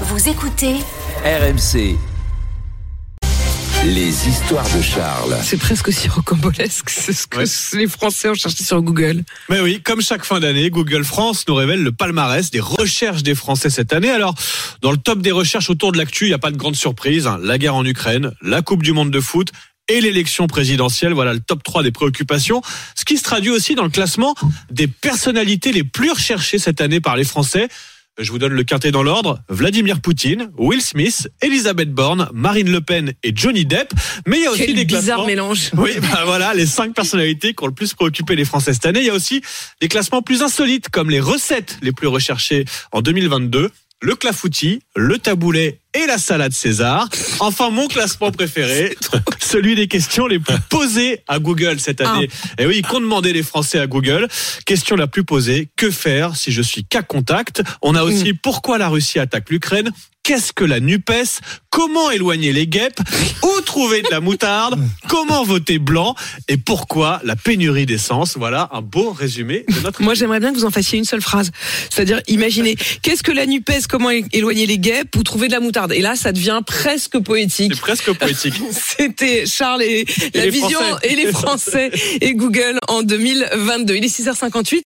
Vous écoutez RMC. Les histoires de Charles. C'est presque aussi rocambolesque, c'est ce que Ouais. les Français ont cherché sur Google. Mais oui, comme chaque fin d'année, Google France nous révèle le palmarès des recherches des Français cette année. Alors, dans le top des recherches autour de l'actu, il n'y a pas de grande surprise. hein. La guerre en Ukraine, la Coupe du Monde de foot et l'élection présidentielle. Voilà le top 3 des préoccupations. Ce qui se traduit aussi dans le classement des personnalités les plus recherchées cette année par les Français. Je vous donne le quintet dans l'ordre. Vladimir Poutine, Will Smith, Elisabeth Borne, Marine Le Pen et Johnny Depp. Mais il y a aussi Quel des bizarre classements. mélange. Oui, bah voilà, les cinq personnalités qui ont le plus préoccupé les Français cette année. Il y a aussi des classements plus insolites, comme les recettes les plus recherchées en 2022. Le clafoutis, le taboulet et la salade César. Enfin, mon classement préféré, celui des questions les plus posées à Google cette année. Et oui, qu'ont demandé les Français à Google? Question la plus posée, que faire si je suis cas contact? On a aussi pourquoi la Russie attaque l'Ukraine? Qu'est-ce que la NUPES? Comment éloigner les guêpes? Où trouver de la moutarde? Comment voter blanc? Et pourquoi la pénurie d'essence? Voilà un beau résumé de notre... Moi, j'aimerais bien que vous en fassiez une seule phrase. C'est-à-dire, imaginez, qu'est-ce que la NUPES, comment éloigner les guêpes ou trouver de la moutarde? Et là, ça devient presque poétique. C'est presque poétique. C'était Charles et, la vision Français. et les Français et Google en 2022. Il est 6h58.